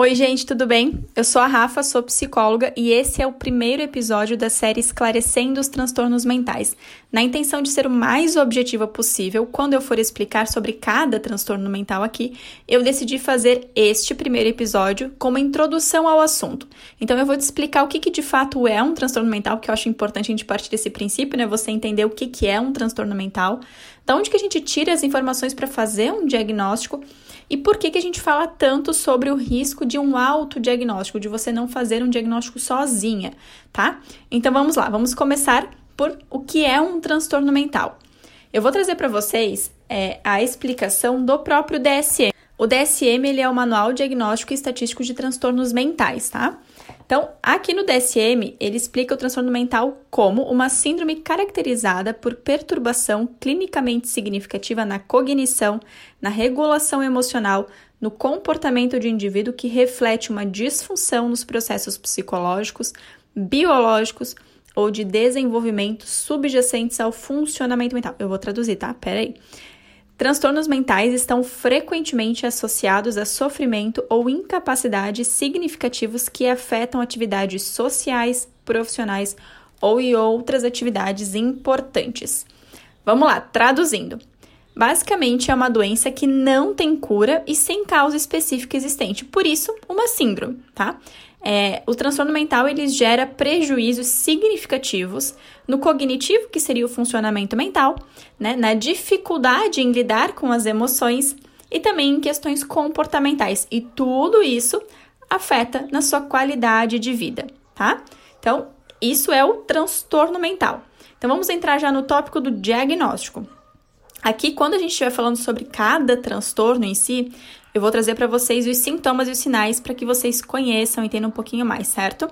Oi, gente, tudo bem? Eu sou a Rafa, sou psicóloga e esse é o primeiro episódio da série Esclarecendo os Transtornos Mentais. Na intenção de ser o mais objetiva possível, quando eu for explicar sobre cada transtorno mental aqui, eu decidi fazer este primeiro episódio como introdução ao assunto. Então, eu vou te explicar o que, que de fato é um transtorno mental, que eu acho importante a gente partir desse princípio, né? Você entender o que, que é um transtorno mental, da onde que a gente tira as informações para fazer um diagnóstico e por que, que a gente fala tanto sobre o risco de um autodiagnóstico, de você não fazer um diagnóstico sozinha, tá? Então vamos lá, vamos começar por o que é um transtorno mental. Eu vou trazer para vocês é, a explicação do próprio DSM. O DSM ele é o Manual Diagnóstico e Estatístico de Transtornos Mentais, tá? Então, aqui no DSM, ele explica o transtorno mental como uma síndrome caracterizada por perturbação clinicamente significativa na cognição, na regulação emocional, no comportamento de indivíduo que reflete uma disfunção nos processos psicológicos, biológicos ou de desenvolvimento subjacentes ao funcionamento mental. Eu vou traduzir, tá? Pera aí. Transtornos mentais estão frequentemente associados a sofrimento ou incapacidade significativos que afetam atividades sociais, profissionais ou e outras atividades importantes. Vamos lá, traduzindo. Basicamente, é uma doença que não tem cura e sem causa específica existente, por isso, uma síndrome, tá? É, o transtorno mental ele gera prejuízos significativos no cognitivo, que seria o funcionamento mental, né, na dificuldade em lidar com as emoções e também em questões comportamentais. E tudo isso afeta na sua qualidade de vida, tá? Então, isso é o transtorno mental. Então, vamos entrar já no tópico do diagnóstico. Aqui, quando a gente estiver falando sobre cada transtorno em si, eu vou trazer para vocês os sintomas e os sinais para que vocês conheçam e entendam um pouquinho mais, certo?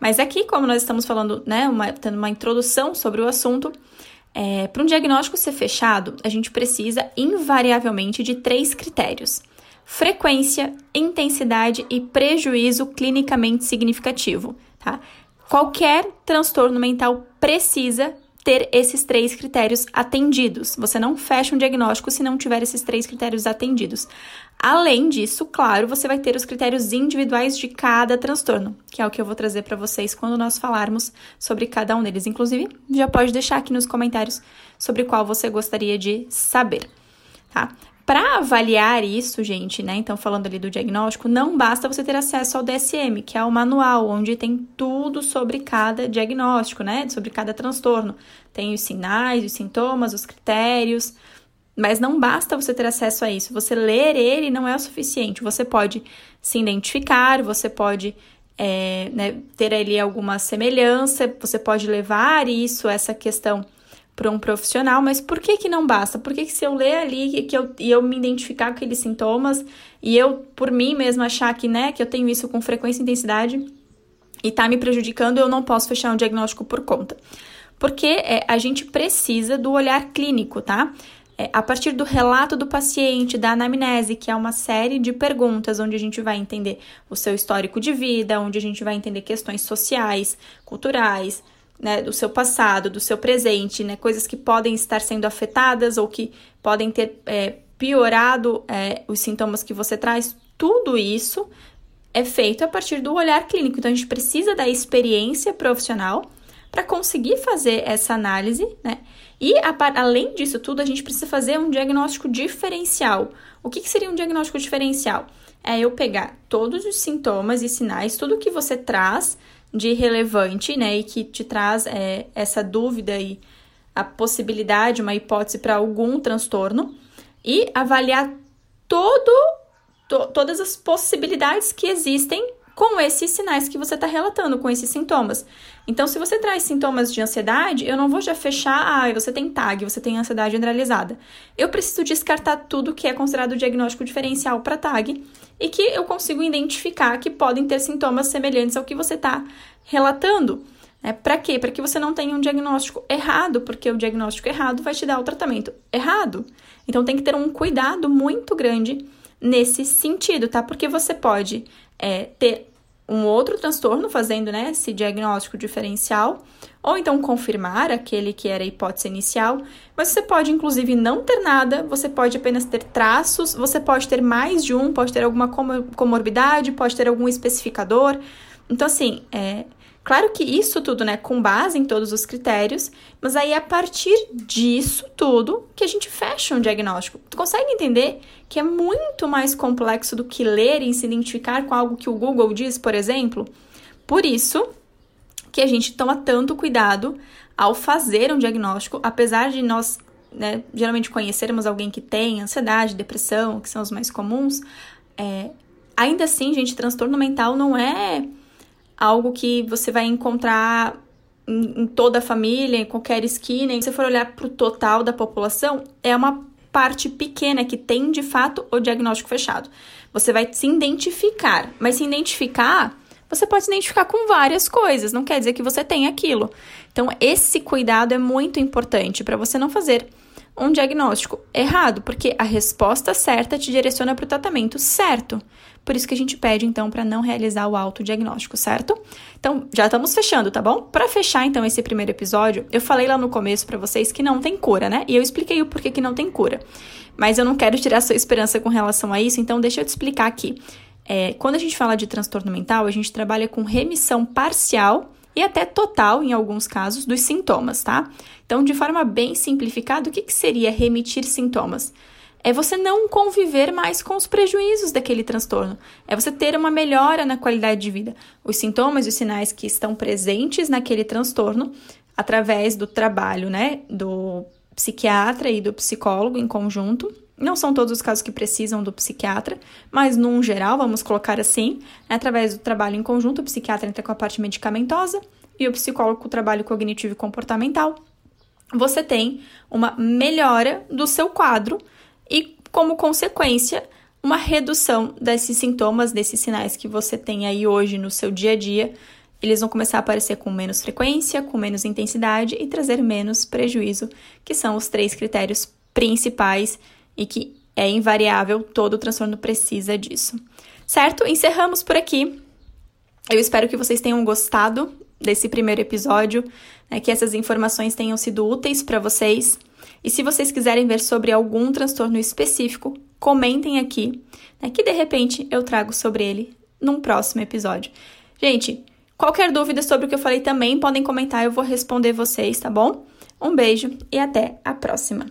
Mas aqui, como nós estamos falando, né, uma, tendo uma introdução sobre o assunto, é, para um diagnóstico ser fechado, a gente precisa invariavelmente de três critérios: frequência, intensidade e prejuízo clinicamente significativo, tá? Qualquer transtorno mental precisa ter esses três critérios atendidos. Você não fecha um diagnóstico se não tiver esses três critérios atendidos. Além disso, claro, você vai ter os critérios individuais de cada transtorno, que é o que eu vou trazer para vocês quando nós falarmos sobre cada um deles. Inclusive, já pode deixar aqui nos comentários sobre qual você gostaria de saber, tá? Para avaliar isso, gente, né? Então, falando ali do diagnóstico, não basta você ter acesso ao DSM, que é o manual onde tem tudo sobre cada diagnóstico, né? Sobre cada transtorno. Tem os sinais, os sintomas, os critérios. Mas não basta você ter acesso a isso. Você ler ele não é o suficiente. Você pode se identificar, você pode é, né, ter ali alguma semelhança, você pode levar isso, essa questão para um profissional, mas por que que não basta? Por que, que se eu ler ali que eu, e eu me identificar com aqueles sintomas e eu, por mim mesma, achar que, né, que eu tenho isso com frequência e intensidade e tá me prejudicando, eu não posso fechar um diagnóstico por conta? Porque é, a gente precisa do olhar clínico, tá? É, a partir do relato do paciente, da anamnese, que é uma série de perguntas onde a gente vai entender o seu histórico de vida, onde a gente vai entender questões sociais, culturais, né, do seu passado, do seu presente, né, coisas que podem estar sendo afetadas ou que podem ter é, piorado é, os sintomas que você traz, tudo isso é feito a partir do olhar clínico. Então, a gente precisa da experiência profissional para conseguir fazer essa análise, né? E a, além disso tudo, a gente precisa fazer um diagnóstico diferencial. O que, que seria um diagnóstico diferencial? É eu pegar todos os sintomas e sinais, tudo que você traz de relevante, né, e que te traz é, essa dúvida e a possibilidade, uma hipótese para algum transtorno, e avaliar todo, to, todas as possibilidades que existem com esses sinais que você está relatando, com esses sintomas. Então, se você traz sintomas de ansiedade, eu não vou já fechar, ah, você tem TAG, você tem ansiedade generalizada. Eu preciso descartar tudo que é considerado diagnóstico diferencial para TAG e que eu consigo identificar que podem ter sintomas semelhantes ao que você está relatando. É, para quê? Para que você não tenha um diagnóstico errado, porque o diagnóstico errado vai te dar o tratamento errado. Então tem que ter um cuidado muito grande nesse sentido, tá? Porque você pode é, ter um outro transtorno fazendo né, esse diagnóstico diferencial, ou então confirmar aquele que era a hipótese inicial, mas você pode inclusive não ter nada, você pode apenas ter traços, você pode ter mais de um, pode ter alguma comorbidade, pode ter algum especificador. Então, assim, é, Claro que isso tudo, né, com base em todos os critérios, mas aí é a partir disso tudo que a gente fecha um diagnóstico. Tu consegue entender que é muito mais complexo do que ler e se identificar com algo que o Google diz, por exemplo? Por isso que a gente toma tanto cuidado ao fazer um diagnóstico, apesar de nós né, geralmente conhecermos alguém que tem ansiedade, depressão, que são os mais comuns, é, ainda assim, gente, transtorno mental não é algo que você vai encontrar em, em toda a família, em qualquer esquina. E se você for olhar para o total da população, é uma parte pequena que tem de fato o diagnóstico fechado. Você vai se identificar, mas se identificar, você pode se identificar com várias coisas, não quer dizer que você tem aquilo. Então, esse cuidado é muito importante para você não fazer um diagnóstico errado, porque a resposta certa te direciona para o tratamento certo. Por isso que a gente pede, então, para não realizar o autodiagnóstico, certo? Então, já estamos fechando, tá bom? Para fechar, então, esse primeiro episódio, eu falei lá no começo para vocês que não tem cura, né? E eu expliquei o porquê que não tem cura. Mas eu não quero tirar sua esperança com relação a isso, então deixa eu te explicar aqui. É, quando a gente fala de transtorno mental, a gente trabalha com remissão parcial e até total, em alguns casos, dos sintomas, tá? Então, de forma bem simplificada, o que, que seria remitir sintomas? é você não conviver mais com os prejuízos daquele transtorno. É você ter uma melhora na qualidade de vida. Os sintomas e os sinais que estão presentes naquele transtorno, através do trabalho, né, do psiquiatra e do psicólogo em conjunto. Não são todos os casos que precisam do psiquiatra, mas num geral, vamos colocar assim, né, através do trabalho em conjunto, o psiquiatra entra com a parte medicamentosa e o psicólogo com o trabalho cognitivo e comportamental. Você tem uma melhora do seu quadro e, como consequência, uma redução desses sintomas, desses sinais que você tem aí hoje no seu dia a dia. Eles vão começar a aparecer com menos frequência, com menos intensidade e trazer menos prejuízo, que são os três critérios principais e que é invariável, todo transtorno precisa disso. Certo? Encerramos por aqui. Eu espero que vocês tenham gostado desse primeiro episódio, né, que essas informações tenham sido úteis para vocês. E se vocês quiserem ver sobre algum transtorno específico, comentem aqui, né, que de repente eu trago sobre ele num próximo episódio. Gente, qualquer dúvida sobre o que eu falei também podem comentar, eu vou responder vocês, tá bom? Um beijo e até a próxima!